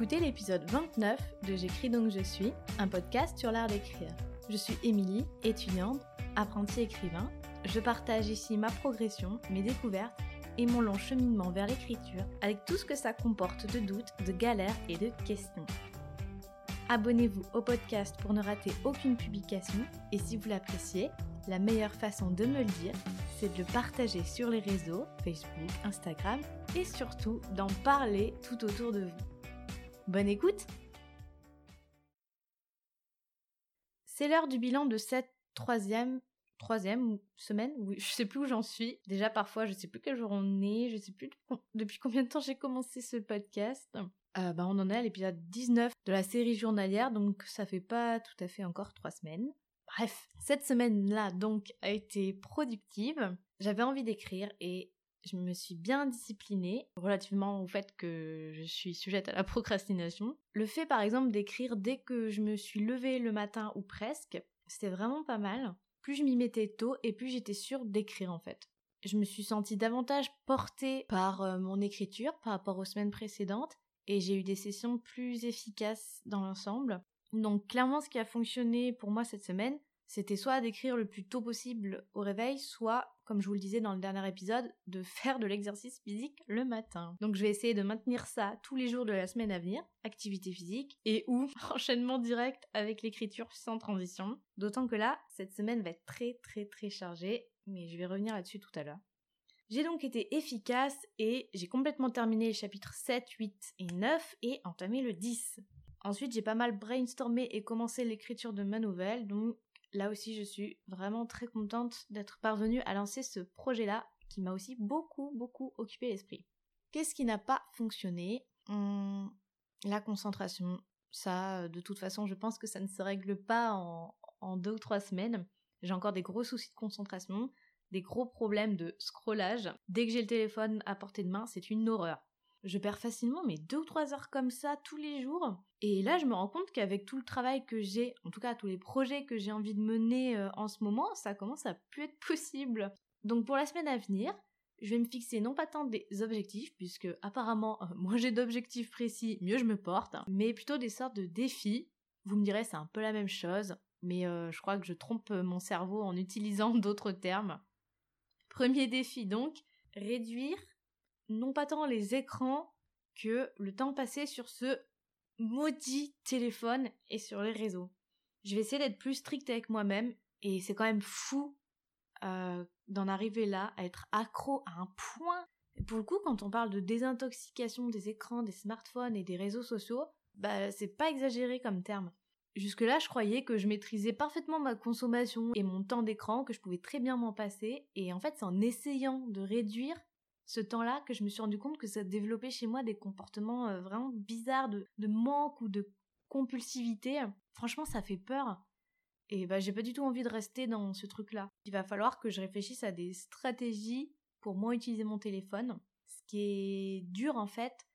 écoutez l'épisode 29 de J'écris donc je suis, un podcast sur l'art d'écrire. Je suis Émilie, étudiante, apprentie écrivain. Je partage ici ma progression, mes découvertes et mon long cheminement vers l'écriture avec tout ce que ça comporte de doutes, de galères et de questions. Abonnez-vous au podcast pour ne rater aucune publication et si vous l'appréciez, la meilleure façon de me le dire, c'est de le partager sur les réseaux, Facebook, Instagram et surtout d'en parler tout autour de vous. Bonne écoute C'est l'heure du bilan de cette troisième, semaine, je sais plus où j'en suis. Déjà parfois je sais plus quel jour on est, je sais plus depuis combien de temps j'ai commencé ce podcast. Euh, bah, on en est à l'épisode 19 de la série journalière, donc ça fait pas tout à fait encore trois semaines. Bref, cette semaine-là donc a été productive. J'avais envie d'écrire et je me suis bien disciplinée relativement au fait que je suis sujette à la procrastination. Le fait par exemple d'écrire dès que je me suis levée le matin ou presque, c'était vraiment pas mal. Plus je m'y mettais tôt et plus j'étais sûre d'écrire en fait. Je me suis sentie davantage portée par euh, mon écriture par rapport aux semaines précédentes et j'ai eu des sessions plus efficaces dans l'ensemble. Donc clairement ce qui a fonctionné pour moi cette semaine, c'était soit d'écrire le plus tôt possible au réveil, soit, comme je vous le disais dans le dernier épisode, de faire de l'exercice physique le matin. Donc je vais essayer de maintenir ça tous les jours de la semaine à venir, activité physique, et ou enchaînement direct avec l'écriture sans transition. D'autant que là, cette semaine va être très très très chargée, mais je vais revenir là-dessus tout à l'heure. J'ai donc été efficace et j'ai complètement terminé les chapitres 7, 8 et 9 et entamé le 10. Ensuite, j'ai pas mal brainstormé et commencé l'écriture de ma nouvelle, donc là aussi je suis vraiment très contente d'être parvenue à lancer ce projet-là qui m'a aussi beaucoup beaucoup occupé l'esprit. Qu'est-ce qui n'a pas fonctionné? Hum, La concentration. Ça, de toute façon, je pense que ça ne se règle pas en, en deux ou trois semaines. J'ai encore des gros soucis de concentration, des gros problèmes de scrollage. Dès que j'ai le téléphone à portée de main, c'est une horreur je perds facilement mes deux ou trois heures comme ça tous les jours. Et là, je me rends compte qu'avec tout le travail que j'ai, en tout cas tous les projets que j'ai envie de mener euh, en ce moment, ça commence à plus être possible. Donc pour la semaine à venir, je vais me fixer non pas tant des objectifs, puisque apparemment, euh, moins j'ai d'objectifs précis, mieux je me porte, mais plutôt des sortes de défis. Vous me direz, c'est un peu la même chose, mais euh, je crois que je trompe mon cerveau en utilisant d'autres termes. Premier défi donc, réduire non pas tant les écrans que le temps passé sur ce maudit téléphone et sur les réseaux. Je vais essayer d'être plus stricte avec moi-même et c'est quand même fou euh, d'en arriver là, à être accro à un point. Et pour le coup, quand on parle de désintoxication des écrans, des smartphones et des réseaux sociaux, bah c'est pas exagéré comme terme. Jusque-là, je croyais que je maîtrisais parfaitement ma consommation et mon temps d'écran, que je pouvais très bien m'en passer, et en fait, c'est en essayant de réduire ce temps-là que je me suis rendu compte que ça développait chez moi des comportements euh, vraiment bizarres de, manque ou de compulsivité. Franchement, ça fait peur. Et bah, j'ai pas du tout envie de rester dans ce truc-là. Il va falloir que je réfléchisse à des stratégies pour moins utiliser mon téléphone. Ce qui est dur en fait,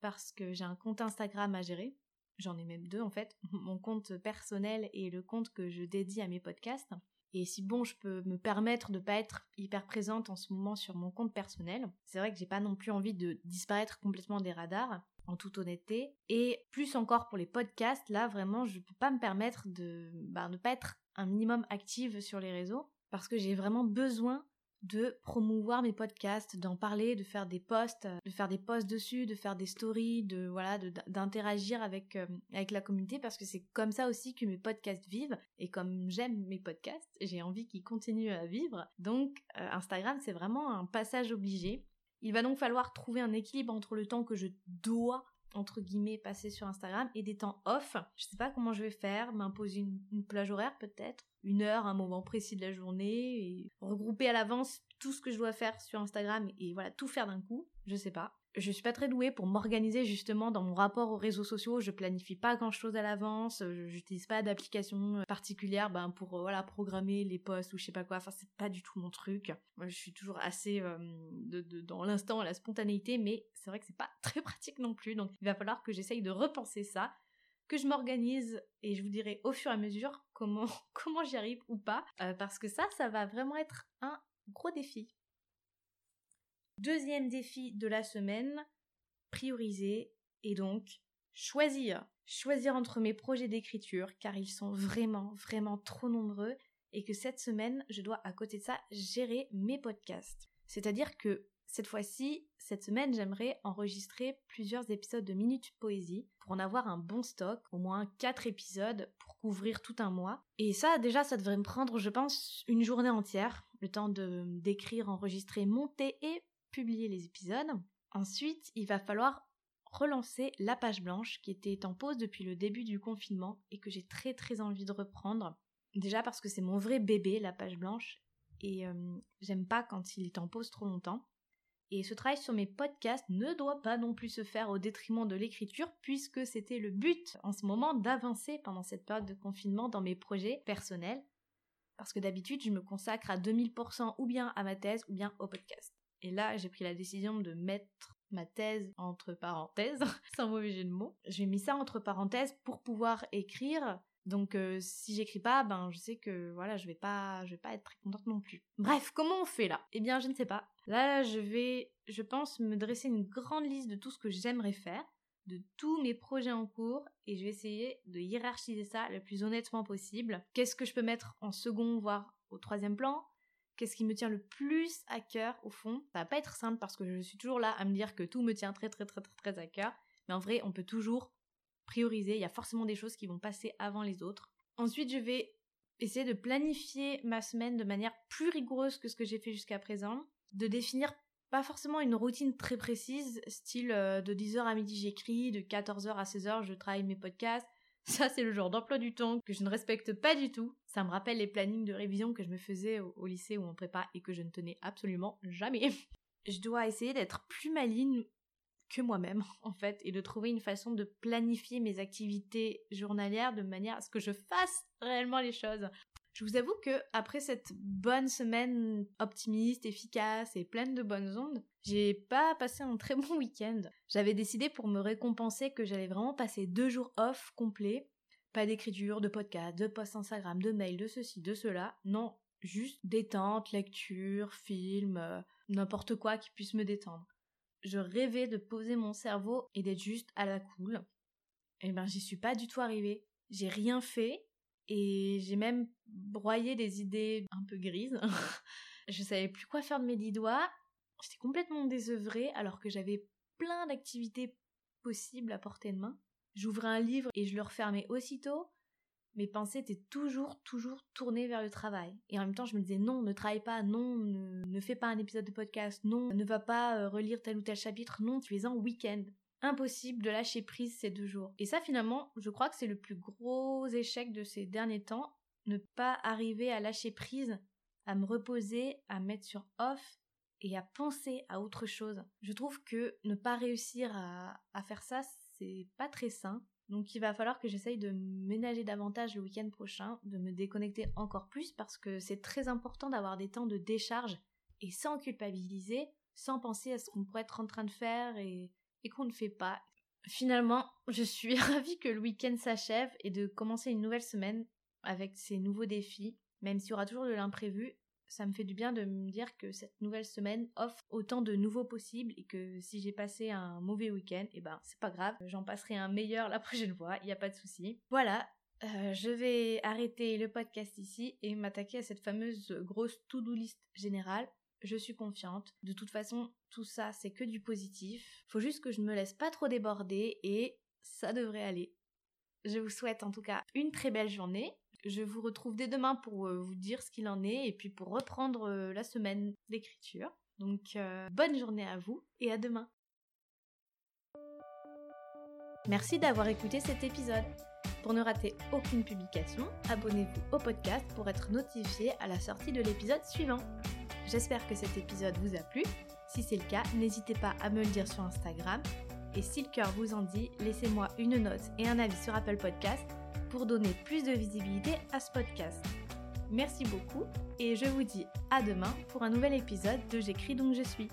parce que j'ai un compte Instagram à gérer. J'en ai même deux en fait. Mon compte personnel et le compte que je dédie à mes podcasts. Et si bon, je peux me permettre de pas être hyper présente en ce moment sur mon compte personnel, c'est vrai que j'ai pas non plus envie de disparaître complètement des radars, en toute honnêteté. Et plus encore pour les podcasts, là vraiment, je peux pas me permettre de bah, ne pas être un minimum active sur les réseaux parce que j'ai vraiment besoin de promouvoir mes podcasts, d'en parler, de faire des posts, de faire des posts dessus, de faire des stories, de voilà, d'interagir avec euh, avec la communauté parce que c'est comme ça aussi que mes podcasts vivent et comme j'aime mes podcasts, j'ai envie qu'ils continuent à vivre. Donc euh, Instagram, c'est vraiment un passage obligé. Il va donc falloir trouver un équilibre entre le temps que je dois entre guillemets passer sur Instagram et des temps off. Je sais pas comment je vais faire, m'imposer une, plage horaire peut-être, une heure, un moment précis de la journée et regrouper à l'avance tout ce que je dois faire sur Instagram et voilà tout faire d'un coup. Je sais pas je suis pas très douée pour m'organiser justement dans mon rapport aux réseaux sociaux. Je planifie pas grand chose à l'avance. J'utilise pas d'application particulière ben, pour euh, voilà programmer les posts ou je sais pas quoi. Enfin c'est pas du tout mon truc. Moi je suis toujours assez euh, dans l'instant, la spontanéité, mais c'est vrai que c'est pas très pratique non plus. Donc il va falloir que j'essaye de repenser ça, que je m'organise et je vous dirai au fur et à mesure comment comment j'y arrive ou pas, euh, parce que ça, ça va vraiment être un gros défi. Deuxième défi de la semaine, prioriser et donc choisir. Choisir entre mes projets d'écriture, car ils sont vraiment, vraiment trop nombreux, et que cette semaine, je dois à côté de ça gérer mes podcasts. C'est-à-dire que cette fois-ci, cette semaine, j'aimerais enregistrer plusieurs épisodes de Minute Poésie pour en avoir un bon stock, au moins 4 épisodes pour couvrir tout un mois. Et ça, déjà, ça devrait me prendre, je pense, une journée entière, le temps de d'écrire, enregistrer, monter et publier les épisodes. Ensuite, il va falloir relancer la page blanche qui était en pause depuis le début du confinement et que j'ai très très envie de reprendre. Déjà parce que c'est mon vrai bébé, la page blanche, et euh, j'aime pas quand il est en pause trop longtemps. Et ce travail sur mes podcasts ne doit pas non plus se faire au détriment de l'écriture, puisque c'était le but en ce moment d'avancer pendant cette période de confinement dans mes projets personnels. Parce que d'habitude, je me consacre à 2000% ou bien à ma thèse ou bien au podcast. Et là, j'ai pris la décision de mettre ma thèse entre parenthèses, sans mauvais jeu de mots. J'ai mis ça entre parenthèses pour pouvoir écrire donc euh, si j'écris pas, ben je sais que voilà, je vais pas je vais pas être très contente non plus. Bref, comment on fait là? Eh bien, je ne sais pas. Là, je vais je pense me dresser une grande liste de tout ce que j'aimerais faire, de tous mes projets en cours et je vais essayer de hiérarchiser ça le plus honnêtement possible. Qu'est-ce que je peux mettre en second voire au troisième plan? Qu'est-ce qui me tient le plus à cœur au fond Ça va pas être simple parce que je suis toujours là à me dire que tout me tient très très très très très à cœur, mais en vrai, on peut toujours prioriser, il y a forcément des choses qui vont passer avant les autres. Ensuite, je vais essayer de planifier ma semaine de manière plus rigoureuse que ce que j'ai fait jusqu'à présent, de définir pas forcément une routine très précise, style euh, de 10h à midi j'écris, de 14h à 16h je travaille mes podcasts. Ça, c'est le genre d'emploi du temps que je ne respecte pas du tout. Ça me rappelle les plannings de révision que je me faisais au, au lycée ou en prépa et que je ne tenais absolument jamais. je dois essayer d'être plus maligne que moi-même en fait et de trouver une façon de planifier mes activités journalières de manière à ce que je fasse réellement les choses. Je vous avoue que après cette bonne semaine optimiste, efficace et pleine de bonnes ondes, j'ai pas passé un très bon week-end. J'avais décidé pour me récompenser que j'allais vraiment passer deux jours off complets. Pas d'écriture, de podcast, de post Instagram, de mail, de ceci, de cela. Non, juste détente, lecture, film, euh, n'importe quoi qui puisse me détendre je rêvais de poser mon cerveau et d'être juste à la cool. Eh ben j'y suis pas du tout arrivée. J'ai rien fait et j'ai même broyé des idées un peu grises. je savais plus quoi faire de mes dix doigts. J'étais complètement désœuvrée alors que j'avais plein d'activités possibles à portée de main. J'ouvrais un livre et je le refermais aussitôt mes pensées étaient toujours, toujours tournées vers le travail. Et en même temps, je me disais non, ne travaille pas, non, ne, fais pas un épisode de podcast, non, ne va pas euh, relire tel ou tel chapitre, non, tu es en week-end. Impossible de lâcher prise ces deux jours. Et ça, finalement, je crois que c'est le plus gros échec de ces derniers temps, ne pas arriver à lâcher prise, à me reposer, à mettre sur off et à penser à autre chose. Je trouve que ne pas réussir à, à faire ça, c'est pas très sain. Donc il va falloir que j'essaye de ménager davantage le week-end prochain, de me déconnecter encore plus parce que c'est très important d'avoir des temps de décharge et sans culpabiliser, sans penser à ce qu'on pourrait être en train de faire et, qu'on ne fait pas. Finalement, je suis ravie que le week-end s'achève et de commencer une nouvelle semaine avec ces nouveaux défis, même s'il y aura toujours de l'imprévu, ça me fait du bien de me dire que cette nouvelle semaine offre autant de nouveaux possibles et que si j'ai passé un mauvais week-end, eh ben c'est pas grave, j'en passerai un meilleur la prochaine fois, il n'y a pas de souci. Voilà, euh, je vais arrêter le podcast ici et m'attaquer à cette fameuse grosse to-do list générale. Je suis confiante. De toute façon, tout ça, c'est que du positif. Faut juste que je ne me laisse pas trop déborder et ça devrait aller. Je vous souhaite en tout cas une très belle journée. Je vous retrouve dès demain pour euh, vous dire ce qu'il en est et puis pour reprendre euh, la semaine d'écriture. Donc euh, bonne journée à vous et à demain. Merci d'avoir écouté cet épisode. Pour ne rater aucune publication, abonnez-vous au podcast pour être notifié à la sortie de l'épisode suivant. J'espère que cet épisode vous a plu. Si c'est le cas, n'hésitez pas à me le dire sur Instagram. Et si le cœur vous en dit, laissez-moi une note et un avis sur Apple Podcast pour donner plus de visibilité à ce podcast. Merci beaucoup et je vous dis à demain pour un nouvel épisode de J'écris donc je suis.